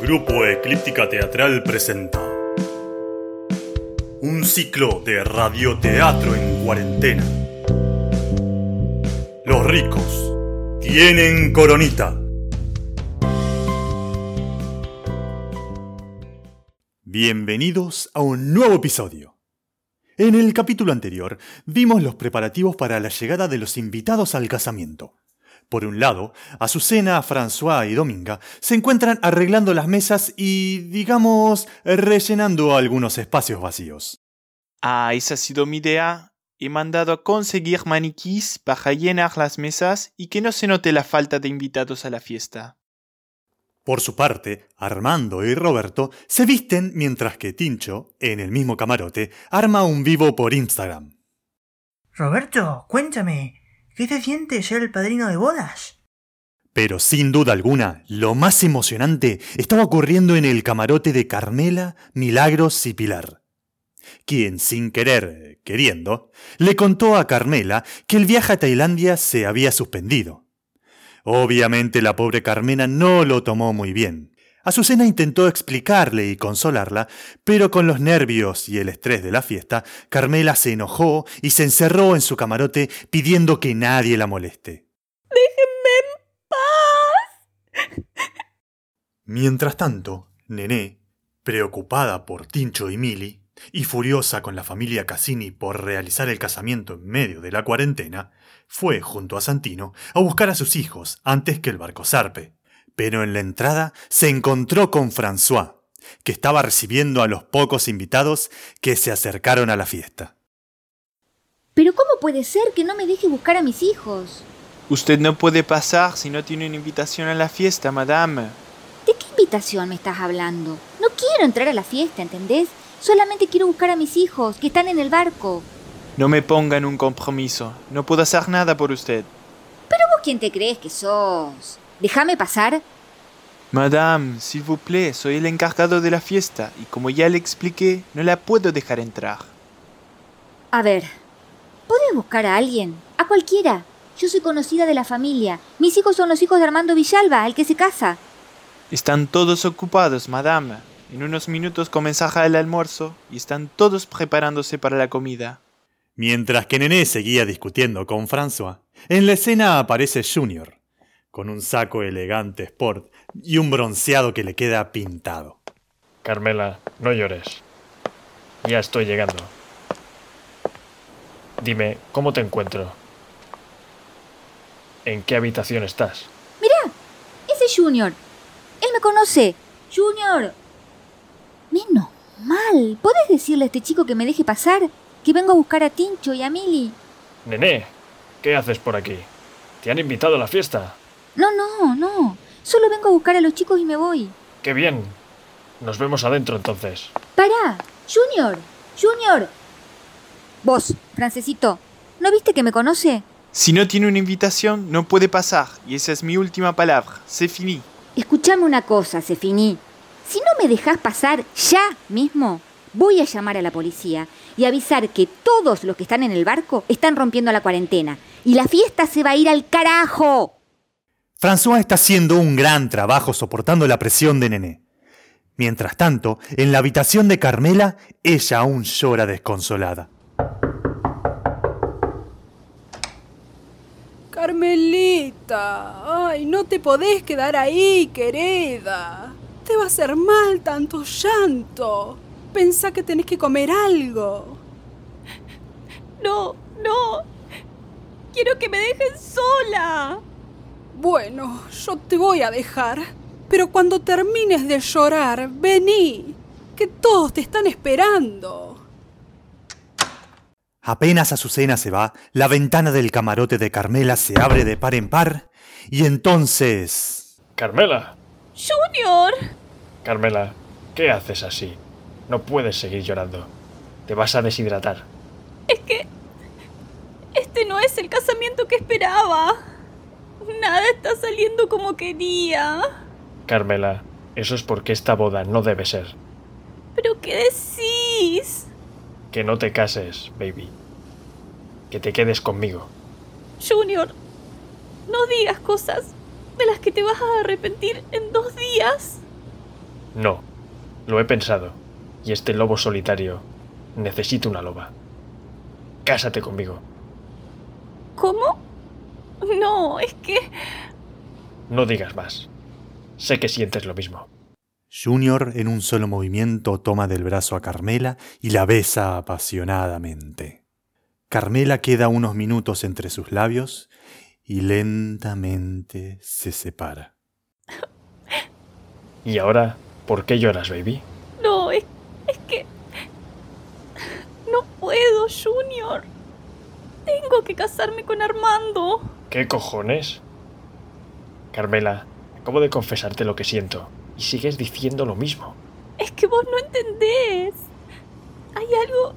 Grupo Eclíptica Teatral presenta un ciclo de radioteatro en cuarentena. Los ricos tienen coronita. Bienvenidos a un nuevo episodio. En el capítulo anterior vimos los preparativos para la llegada de los invitados al casamiento. Por un lado, Azucena, François y Dominga se encuentran arreglando las mesas y, digamos, rellenando algunos espacios vacíos. Ah, esa ha sido mi idea. He mandado a conseguir maniquís para llenar las mesas y que no se note la falta de invitados a la fiesta. Por su parte, Armando y Roberto se visten mientras que Tincho, en el mismo camarote, arma un vivo por Instagram. Roberto, cuéntame, ¿qué se siente ser el padrino de bodas? Pero sin duda alguna, lo más emocionante estaba ocurriendo en el camarote de Carmela, Milagros y Pilar. Quien, sin querer, queriendo, le contó a Carmela que el viaje a Tailandia se había suspendido. Obviamente la pobre Carmena no lo tomó muy bien. Azucena intentó explicarle y consolarla, pero con los nervios y el estrés de la fiesta, Carmela se enojó y se encerró en su camarote pidiendo que nadie la moleste. ¡Déjenme en paz! Mientras tanto, Nené, preocupada por Tincho y Mili, y furiosa con la familia Cassini por realizar el casamiento en medio de la cuarentena, fue junto a Santino a buscar a sus hijos antes que el barco zarpe. Pero en la entrada se encontró con François, que estaba recibiendo a los pocos invitados que se acercaron a la fiesta. Pero ¿cómo puede ser que no me deje buscar a mis hijos? Usted no puede pasar si no tiene una invitación a la fiesta, madame. ¿De qué invitación me estás hablando? No quiero entrar a la fiesta, ¿entendés? Solamente quiero buscar a mis hijos, que están en el barco. No me ponga en un compromiso. No puedo hacer nada por usted. ¿Pero vos quién te crees que sos? Déjame pasar. Madame, s'il vous plaît, soy el encargado de la fiesta y como ya le expliqué, no la puedo dejar entrar. A ver, ¿podés buscar a alguien? A cualquiera. Yo soy conocida de la familia. Mis hijos son los hijos de Armando Villalba, el que se casa. Están todos ocupados, madame. En unos minutos comenzará el almuerzo y están todos preparándose para la comida. Mientras que Nené seguía discutiendo con François, en la escena aparece Junior, con un saco elegante sport y un bronceado que le queda pintado. Carmela, no llores. Ya estoy llegando. Dime, ¿cómo te encuentro? ¿En qué habitación estás? Mirá, ese es Junior. Él me conoce. Junior. Menos mal. ¿Podés decirle a este chico que me deje pasar? Que vengo a buscar a Tincho y a Mili. Nené, ¿qué haces por aquí? ¿Te han invitado a la fiesta? No, no, no. Solo vengo a buscar a los chicos y me voy. ¡Qué bien! Nos vemos adentro entonces. Pará. Junior. Junior. Vos, francesito. ¿No viste que me conoce? Si no tiene una invitación, no puede pasar, y esa es mi última palabra. C'est fini. Escuchame una cosa, Sefiní. Si no me dejas pasar ya mismo, voy a llamar a la policía y avisar que todos los que están en el barco están rompiendo la cuarentena. Y la fiesta se va a ir al carajo. François está haciendo un gran trabajo soportando la presión de Nené. Mientras tanto, en la habitación de Carmela, ella aún llora desconsolada. Carmelita, ay, no te podés quedar ahí, querida. Te va a hacer mal tanto llanto. Pensá que tenés que comer algo. No, no. Quiero que me dejen sola. Bueno, yo te voy a dejar. Pero cuando termines de llorar, vení. Que todos te están esperando. Apenas Azucena se va, la ventana del camarote de Carmela se abre de par en par y entonces... Carmela, Junior. Carmela, ¿qué haces así? No puedes seguir llorando. Te vas a deshidratar. Es que... Este no es el casamiento que esperaba. Nada está saliendo como quería. Carmela, eso es porque esta boda no debe ser. ¿Pero qué decís? Que no te cases, baby. Que te quedes conmigo. Junior, no digas cosas de las que te vas a arrepentir en dos días. No, lo he pensado. Y este lobo solitario necesita una loba. Cásate conmigo. ¿Cómo? No, es que... No digas más. Sé que sientes lo mismo. Junior en un solo movimiento toma del brazo a Carmela y la besa apasionadamente. Carmela queda unos minutos entre sus labios y lentamente se separa. ¿Y ahora por qué lloras, baby? No, es, es que... No puedo, Junior. Tengo que casarme con Armando. ¿Qué cojones? Carmela, acabo de confesarte lo que siento y sigues diciendo lo mismo. Es que vos no entendés. Hay algo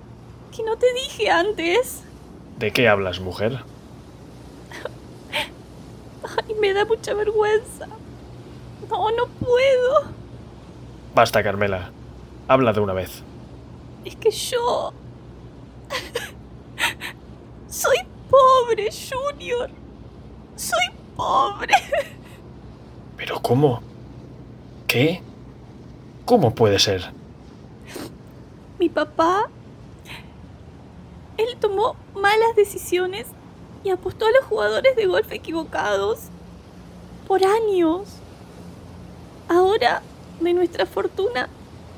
que no te dije antes. ¿De qué hablas, mujer? Ay, me da mucha vergüenza. No, no puedo. Basta, Carmela. Habla de una vez. Es que yo... Soy pobre, Junior. Soy pobre. ¿Pero cómo? ¿Qué? ¿Cómo puede ser? Mi papá... Él tomó malas decisiones y apostó a los jugadores de golf equivocados. Por años. Ahora, de nuestra fortuna,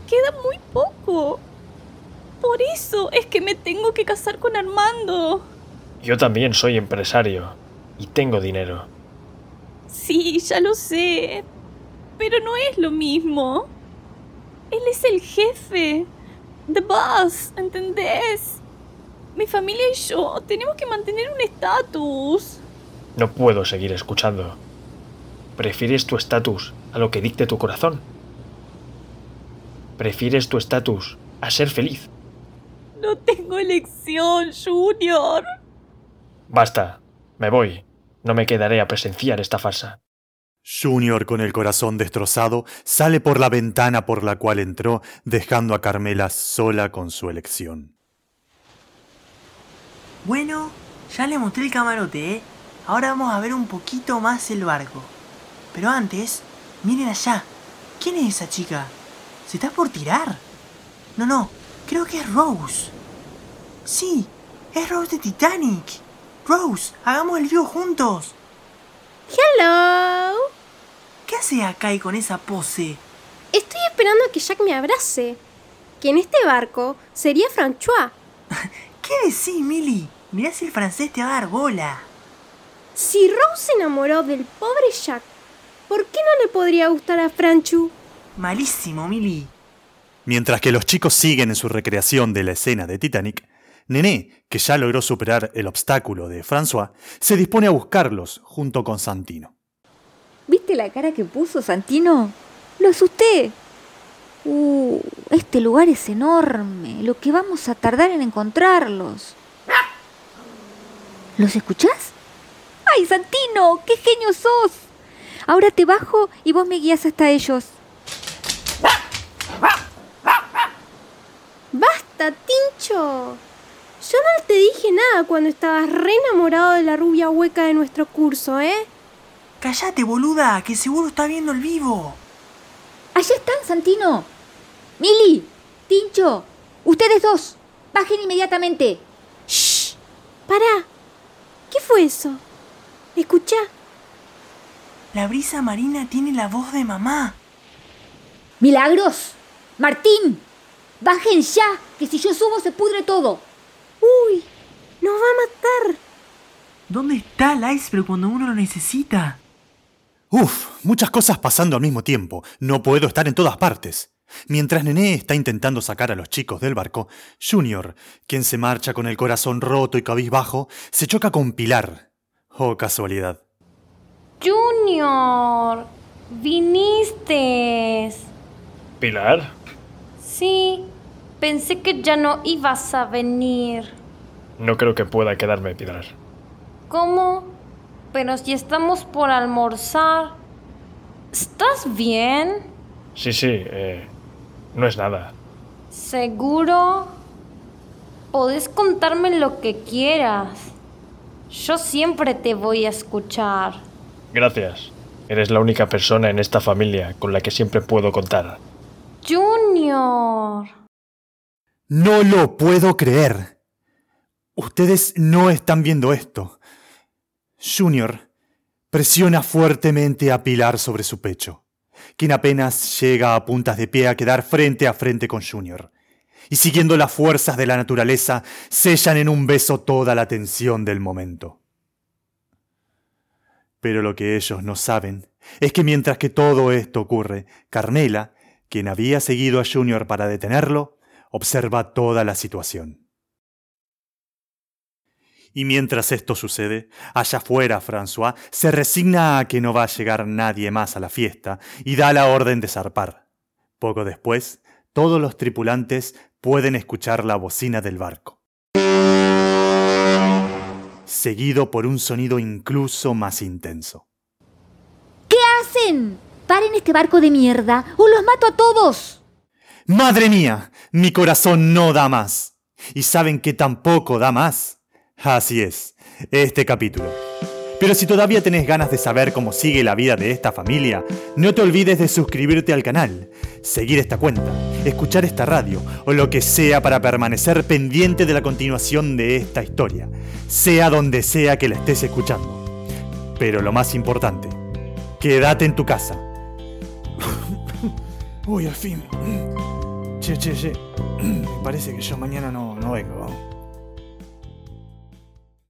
queda muy poco. Por eso es que me tengo que casar con Armando. Yo también soy empresario y tengo dinero. Sí, ya lo sé. Pero no es lo mismo. Él es el jefe. The boss, ¿entendés? Mi familia y yo tenemos que mantener un estatus. No puedo seguir escuchando. ¿Prefieres tu estatus a lo que dicte tu corazón? ¿Prefieres tu estatus a ser feliz? No tengo elección, Junior. Basta, me voy. No me quedaré a presenciar esta farsa. Junior, con el corazón destrozado, sale por la ventana por la cual entró, dejando a Carmela sola con su elección. Bueno, ya le mostré el camarote, ¿eh? Ahora vamos a ver un poquito más el barco. Pero antes, miren allá. ¿Quién es esa chica? ¿Se está por tirar? No, no, creo que es Rose. Sí, es Rose de Titanic. Rose, hagamos el vivo juntos. Hello. ¿Qué hace acá y con esa pose? Estoy esperando a que Jack me abrace. Que en este barco sería François. ¿Qué decís, Millie? Mirá si el francés te va a dar bola. Si Rose se enamoró del pobre Jack, ¿por qué no le podría gustar a Franchu? Malísimo, Millie. Mientras que los chicos siguen en su recreación de la escena de Titanic, Nené, que ya logró superar el obstáculo de François, se dispone a buscarlos junto con Santino. ¿Viste la cara que puso Santino? Lo asusté. Uh, este lugar es enorme. Lo que vamos a tardar en encontrarlos. ¿Los escuchás? ¡Ay, Santino! ¡Qué genio sos! Ahora te bajo y vos me guías hasta ellos. ¡Basta, Tincho! Yo no te dije nada cuando estabas re enamorado de la rubia hueca de nuestro curso, ¿eh? Cállate, boluda, que seguro está viendo el vivo. Allá están, Santino. Mili, Tincho, ustedes dos, bajen inmediatamente. ¡Shh! ¡Para! ¿Qué fue eso? Escucha. La brisa marina tiene la voz de mamá. Milagros, Martín, bajen ya, que si yo subo se pudre todo. ¡Nos va a matar! ¿Dónde está el iceberg cuando uno lo necesita? Uf, muchas cosas pasando al mismo tiempo. No puedo estar en todas partes. Mientras Nené está intentando sacar a los chicos del barco, Junior, quien se marcha con el corazón roto y cabizbajo, se choca con Pilar. Oh, casualidad. Junior, viniste. ¿Pilar? Sí, pensé que ya no ibas a venir. No creo que pueda quedarme, Pilar. ¿Cómo? Pero si estamos por almorzar. ¿Estás bien? Sí, sí, eh, no es nada. ¿Seguro? Podés contarme lo que quieras. Yo siempre te voy a escuchar. Gracias. Eres la única persona en esta familia con la que siempre puedo contar. Junior. No lo puedo creer. Ustedes no están viendo esto. Junior presiona fuertemente a Pilar sobre su pecho, quien apenas llega a puntas de pie a quedar frente a frente con Junior. Y siguiendo las fuerzas de la naturaleza, sellan en un beso toda la tensión del momento. Pero lo que ellos no saben es que mientras que todo esto ocurre, Carmela, quien había seguido a Junior para detenerlo, observa toda la situación. Y mientras esto sucede, allá afuera François se resigna a que no va a llegar nadie más a la fiesta y da la orden de zarpar. Poco después, todos los tripulantes pueden escuchar la bocina del barco, seguido por un sonido incluso más intenso. ¿Qué hacen? Paren este barco de mierda o los mato a todos. ¡Madre mía! Mi corazón no da más. ¿Y saben que tampoco da más? Así es, este capítulo. Pero si todavía tenés ganas de saber cómo sigue la vida de esta familia, no te olvides de suscribirte al canal, seguir esta cuenta, escuchar esta radio o lo que sea para permanecer pendiente de la continuación de esta historia, sea donde sea que la estés escuchando. Pero lo más importante, quédate en tu casa. Uy, al fin. Che, che, che. Parece que yo mañana no, no vengo.